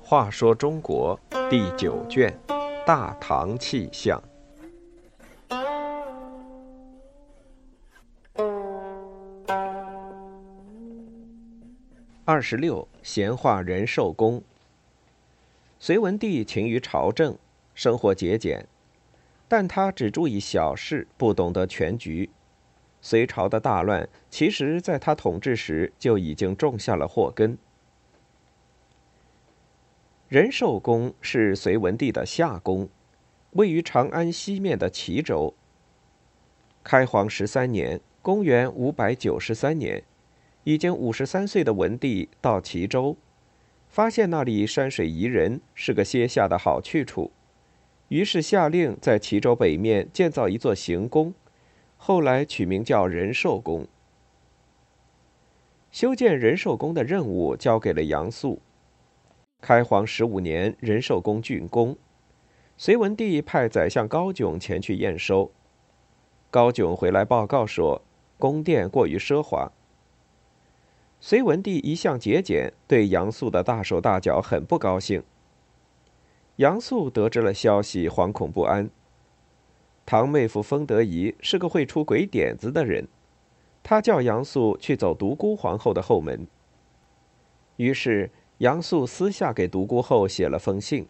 话说中国第九卷《大唐气象》二十六，闲话仁寿宫。隋文帝勤于朝政，生活节俭，但他只注意小事，不懂得全局。隋朝的大乱，其实在他统治时就已经种下了祸根。仁寿宫是隋文帝的夏宫，位于长安西面的齐州。开皇十三年（公元五百九十三年），已经五十三岁的文帝到齐州，发现那里山水宜人，是个歇下的好去处，于是下令在齐州北面建造一座行宫，后来取名叫仁寿宫。修建仁寿宫的任务交给了杨素。开皇十五年，仁寿宫竣工，隋文帝派宰相高炯前去验收。高炯回来报告说，宫殿过于奢华。隋文帝一向节俭，对杨素的大手大脚很不高兴。杨素得知了消息，惶恐不安。堂妹夫封德仪是个会出鬼点子的人，他叫杨素去走独孤皇后的后门。于是。杨素私下给独孤后写了封信，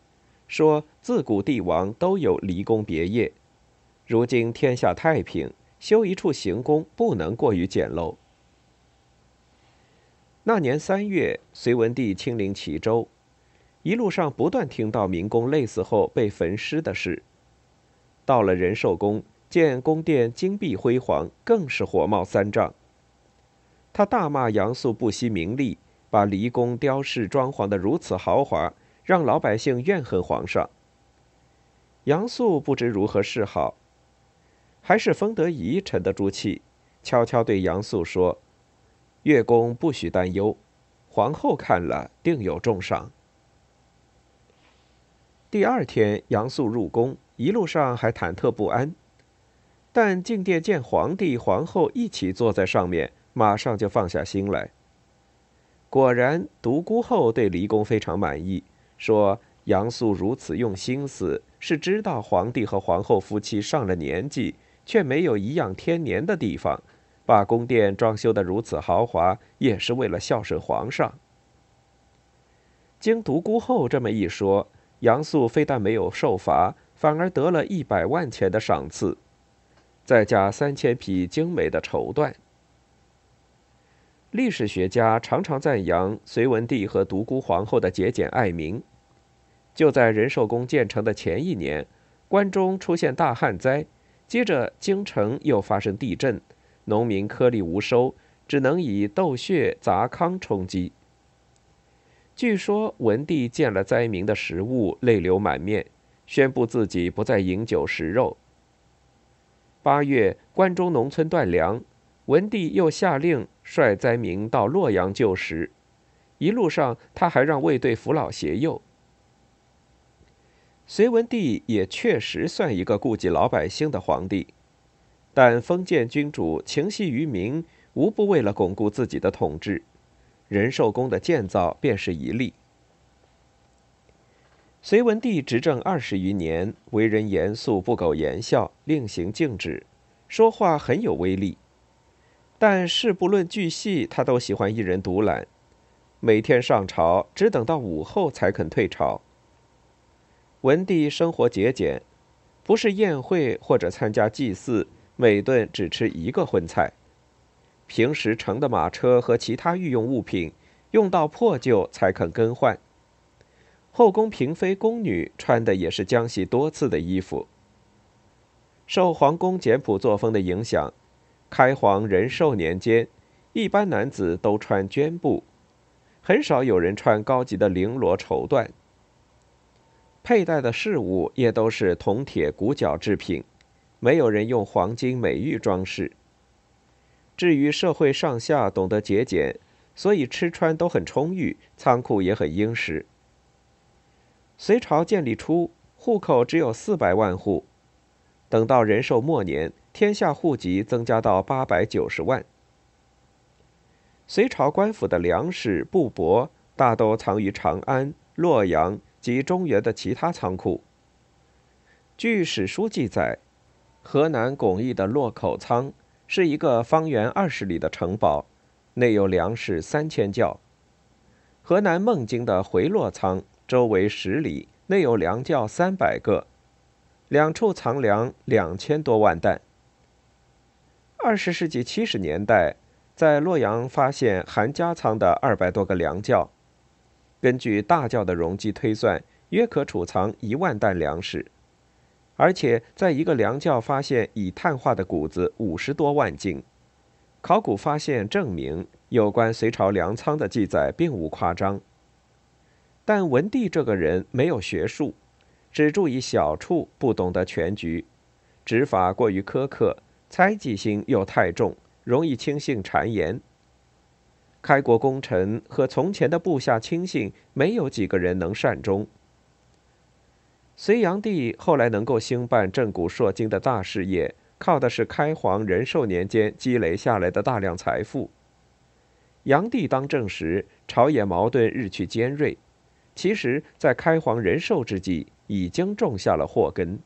说自古帝王都有离宫别业，如今天下太平，修一处行宫不能过于简陋。那年三月，隋文帝亲临齐州，一路上不断听到民工累死后被焚尸的事。到了仁寿宫，见宫殿金碧辉煌，更是火冒三丈。他大骂杨素不惜名利。把离宫雕饰装潢的如此豪华，让老百姓怨恨皇上。杨素不知如何是好，还是封德仪沉得住气，悄悄对杨素说：“月宫不许担忧，皇后看了定有重赏。”第二天，杨素入宫，一路上还忐忑不安，但进殿见皇帝、皇后一起坐在上面，马上就放下心来。果然，独孤后对离宫非常满意，说杨素如此用心思，是知道皇帝和皇后夫妻上了年纪，却没有颐养天年的地方，把宫殿装修得如此豪华，也是为了孝顺皇上。经独孤后这么一说，杨素非但没有受罚，反而得了一百万钱的赏赐，再加三千匹精美的绸缎。历史学家常常赞扬隋文帝和独孤皇后的节俭爱民。就在仁寿宫建成的前一年，关中出现大旱灾，接着京城又发生地震，农民颗粒无收，只能以豆屑杂糠充饥。据说文帝见了灾民的食物，泪流满面，宣布自己不再饮酒食肉。八月，关中农村断粮。文帝又下令率灾民到洛阳救食，一路上他还让卫队扶老携幼。隋文帝也确实算一个顾及老百姓的皇帝，但封建君主情系于民，无不为了巩固自己的统治。仁寿宫的建造便是一例。隋文帝执政二十余年，为人严肃，不苟言笑，令行禁止，说话很有威力。但事不论巨细，他都喜欢一人独揽，每天上朝只等到午后才肯退朝。文帝生活节俭，不是宴会或者参加祭祀，每顿只吃一个荤菜。平时乘的马车和其他御用物品，用到破旧才肯更换。后宫嫔妃宫女穿的也是浆洗多次的衣服。受皇宫简朴作风的影响。开皇仁寿年间，一般男子都穿绢布，很少有人穿高级的绫罗绸缎。佩戴的饰物也都是铜铁骨角制品，没有人用黄金美玉装饰。至于社会上下懂得节俭，所以吃穿都很充裕，仓库也很殷实。隋朝建立初，户口只有四百万户。等到仁寿末年，天下户籍增加到八百九十万。隋朝官府的粮食、布帛大都藏于长安、洛阳及中原的其他仓库。据史书记载，河南巩义的洛口仓是一个方圆二十里的城堡，内有粮食三千窖；河南孟津的回洛仓周围十里，内有粮窖三百个。两处藏粮两千多万担。二十世纪七十年代，在洛阳发现韩家仓的二百多个粮窖，根据大窖的容积推算，约可储藏一万担粮食。而且，在一个粮窖发现已碳化的谷子五十多万斤。考古发现证明，有关隋朝粮仓的记载并无夸张。但文帝这个人没有学术。只注意小处，不懂得全局，执法过于苛刻，猜忌心又太重，容易轻信谗言。开国功臣和从前的部下亲信，没有几个人能善终。隋炀帝后来能够兴办震古烁今的大事业，靠的是开皇仁寿年间积累下来的大量财富。炀帝当政时，朝野矛盾日趋尖锐，其实，在开皇仁寿之际。已经种下了祸根。